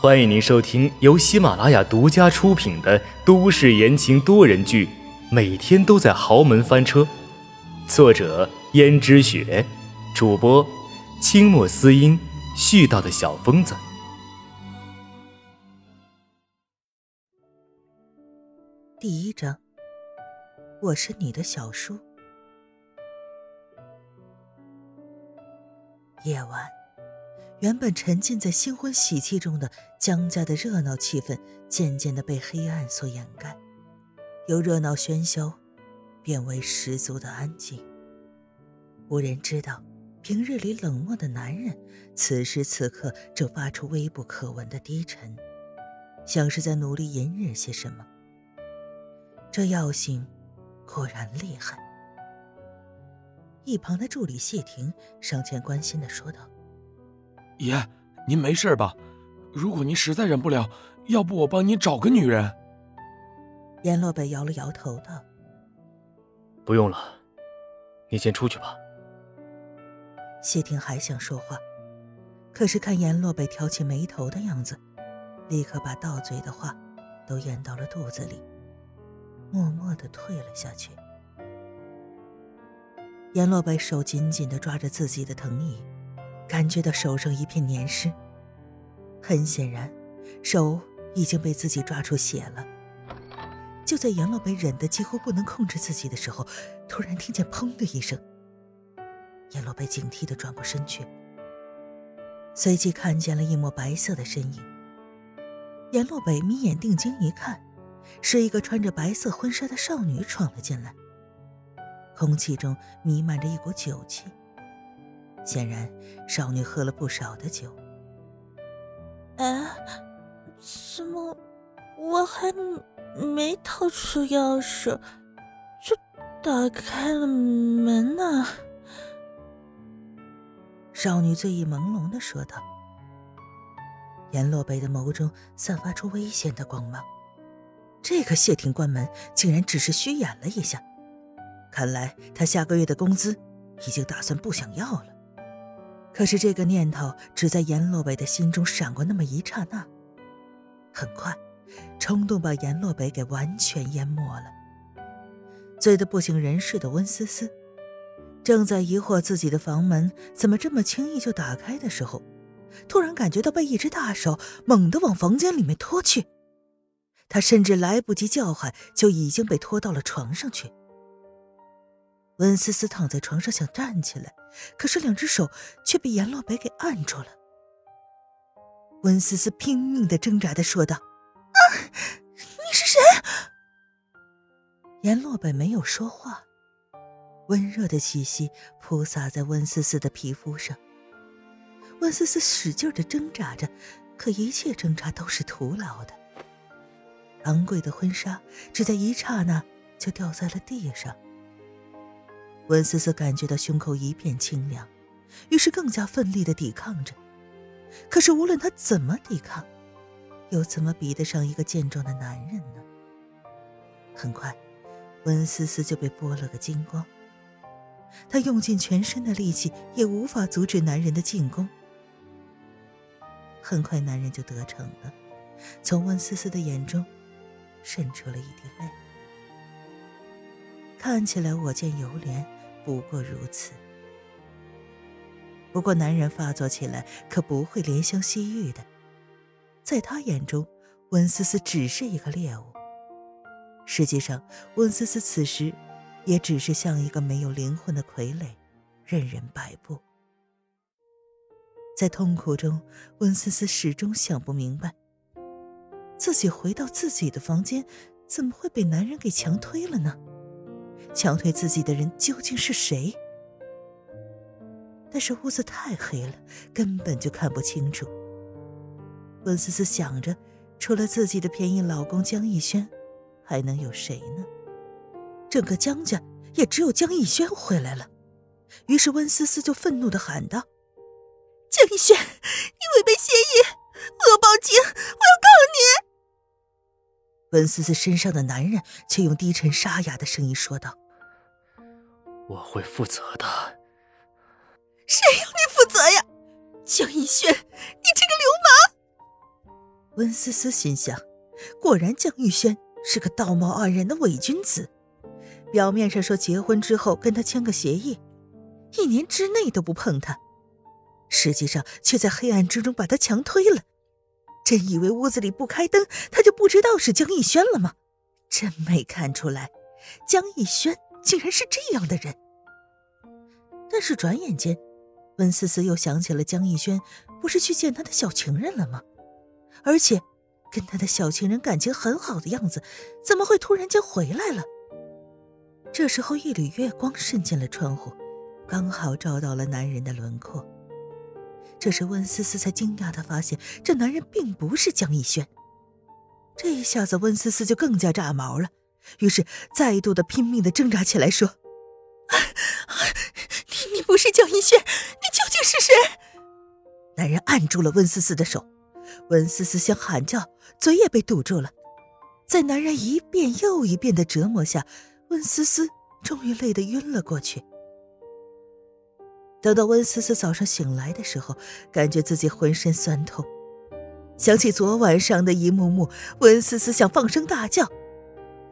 欢迎您收听由喜马拉雅独家出品的都市言情多人剧《每天都在豪门翻车》，作者：胭脂雪，主播：清墨思音，絮叨的小疯子。第一章，我是你的小叔。夜晚。原本沉浸在新婚喜气中的江家的热闹气氛，渐渐的被黑暗所掩盖，由热闹喧嚣变为十足的安静。无人知道，平日里冷漠的男人，此时此刻正发出微不可闻的低沉，像是在努力隐忍些什么。这药性果然厉害。一旁的助理谢婷上前关心的说道。爷，您没事吧？如果您实在忍不了，要不我帮您找个女人。阎洛北摇了摇头道：“不用了，你先出去吧。”谢霆还想说话，可是看阎洛北挑起眉头的样子，立刻把到嘴的话都咽到了肚子里，默默的退了下去。阎洛北手紧紧的抓着自己的藤椅。感觉到手上一片黏湿，很显然，手已经被自己抓出血了。就在杨洛北忍得几乎不能控制自己的时候，突然听见“砰”的一声。杨洛北警惕地转过身去，随即看见了一抹白色的身影。阎洛北眯眼定睛一看，是一个穿着白色婚纱的少女闯了进来，空气中弥漫着一股酒气。显然，少女喝了不少的酒。哎，怎么我还没掏出钥匙，就打开了门呢？少女醉意朦胧的说道。阎洛北的眸中散发出危险的光芒。这个谢霆关门，竟然只是虚掩了一下。看来他下个月的工资已经打算不想要了。可是这个念头只在阎洛北的心中闪过那么一刹那，很快，冲动把阎洛北给完全淹没了。醉得不省人事的温思思，正在疑惑自己的房门怎么这么轻易就打开的时候，突然感觉到被一只大手猛地往房间里面拖去，她甚至来不及叫喊，就已经被拖到了床上去。温思思躺在床上想站起来，可是两只手却被阎洛北给按住了。温思思拼命的挣扎的说道：“啊，你是谁？”阎洛北没有说话，温热的气息扑洒在温思思的皮肤上。温思思使劲的挣扎着，可一切挣扎都是徒劳的。昂贵的婚纱只在一刹那就掉在了地上。温思思感觉到胸口一片清凉，于是更加奋力的抵抗着。可是无论她怎么抵抗，又怎么比得上一个健壮的男人呢？很快，温思思就被剥了个精光。她用尽全身的力气，也无法阻止男人的进攻。很快，男人就得逞了，从温思思的眼中渗出了一滴泪。看起来我见犹怜。不过如此。不过，男人发作起来可不会怜香惜玉的，在他眼中，温思思只是一个猎物。实际上，温思思此时也只是像一个没有灵魂的傀儡，任人摆布。在痛苦中，温思思始终想不明白，自己回到自己的房间，怎么会被男人给强推了呢？强推自己的人究竟是谁？但是屋子太黑了，根本就看不清楚。温思思想着，除了自己的便宜老公江逸轩，还能有谁呢？整个江家也只有江逸轩回来了。于是温思思就愤怒的喊道：“江逸轩，你违背协议，我要报警，我要告你！”温思思身上的男人却用低沉沙哑的声音说道。我会负责的。谁要你负责呀，江逸轩，你这个流氓！温思思心想：果然江逸轩是个道貌岸然的伪君子。表面上说结婚之后跟他签个协议，一年之内都不碰他，实际上却在黑暗之中把他强推了。真以为屋子里不开灯，他就不知道是江逸轩了吗？真没看出来，江逸轩竟然是这样的人。但是转眼间，温思思又想起了江逸轩不是去见他的小情人了吗？而且，跟他的小情人感情很好的样子，怎么会突然间回来了？这时候，一缕月光渗进了窗户，刚好照到了男人的轮廓。这时，温思思才惊讶的发现，这男人并不是江逸轩。这一下子，温思思就更加炸毛了，于是再度的拼命的挣扎起来，说：“你你不是江一轩，你究竟是谁？”男人按住了温思思的手，温思思想喊叫，嘴也被堵住了。在男人一遍又一遍的折磨下，温思思终于累得晕了过去。等到温思思早上醒来的时候，感觉自己浑身酸痛，想起昨晚上的一幕幕，温思思想放声大叫，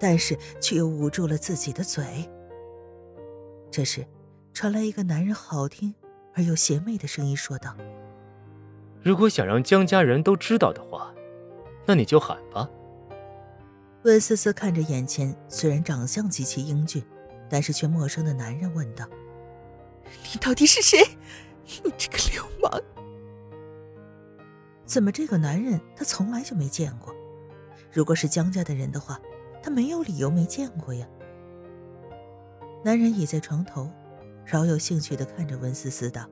但是却又捂住了自己的嘴。这时，传来一个男人好听而又邪魅的声音说道：“如果想让江家人都知道的话，那你就喊吧。”温思思看着眼前虽然长相极其英俊，但是却陌生的男人，问道：“你到底是谁？你这个流氓！怎么这个男人他从来就没见过？如果是江家的人的话，他没有理由没见过呀。”男人倚在床头，饶有兴趣的看着温思思道：“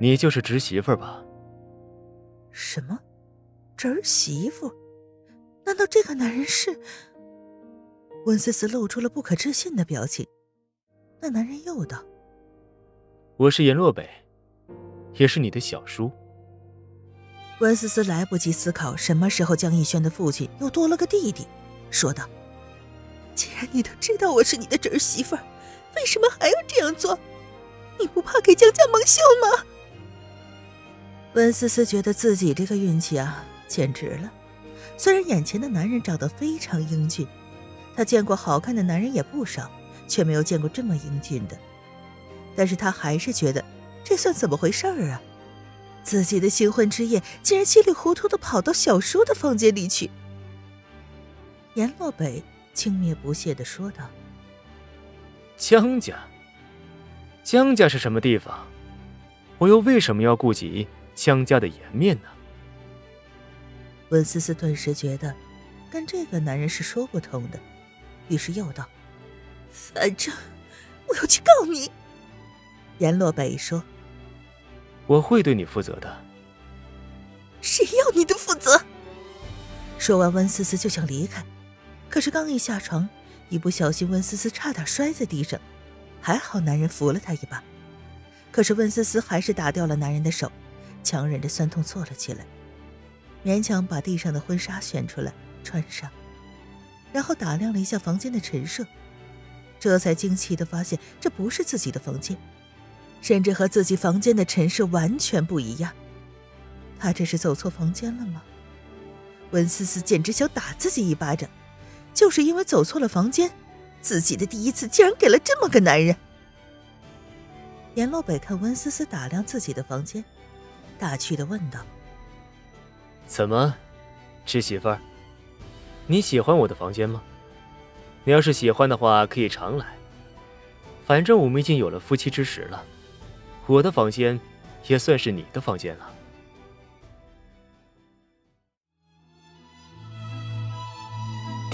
你就是侄媳妇吧？”“什么？侄媳妇？”难道这个男人是？温思思露出了不可置信的表情。那男人又道：“我是颜洛北，也是你的小叔。”温思思来不及思考什么时候江逸轩的父亲又多了个弟弟，说道：“既然你都知道我是你的侄儿媳妇儿，为什么还要这样做？你不怕给江家蒙羞吗？”温思思觉得自己这个运气啊，简直了。虽然眼前的男人长得非常英俊，她见过好看的男人也不少，却没有见过这么英俊的。但是她还是觉得，这算怎么回事儿啊？自己的新婚之夜竟然稀里糊涂的跑到小叔的房间里去。阎洛北轻蔑不屑的说道：“江家，江家是什么地方？我又为什么要顾及江家的颜面呢？”温思思顿时觉得，跟这个男人是说不通的，于是又道：“反正我要去告你。”阎洛北说：“我会对你负责的。”谁要你的负责？说完，温思思就想离开，可是刚一下床，一不小心，温思思差点摔在地上，还好男人扶了她一把。可是温思思还是打掉了男人的手，强忍着酸痛坐了起来。勉强把地上的婚纱选出来穿上，然后打量了一下房间的陈设，这才惊奇的发现这不是自己的房间，甚至和自己房间的陈设完全不一样。他这是走错房间了吗？温思思简直想打自己一巴掌，就是因为走错了房间，自己的第一次竟然给了这么个男人。阎洛北看温思思打量自己的房间，打趣的问道。怎么，侄媳妇儿，你喜欢我的房间吗？你要是喜欢的话，可以常来。反正我们已经有了夫妻之实了，我的房间也算是你的房间了。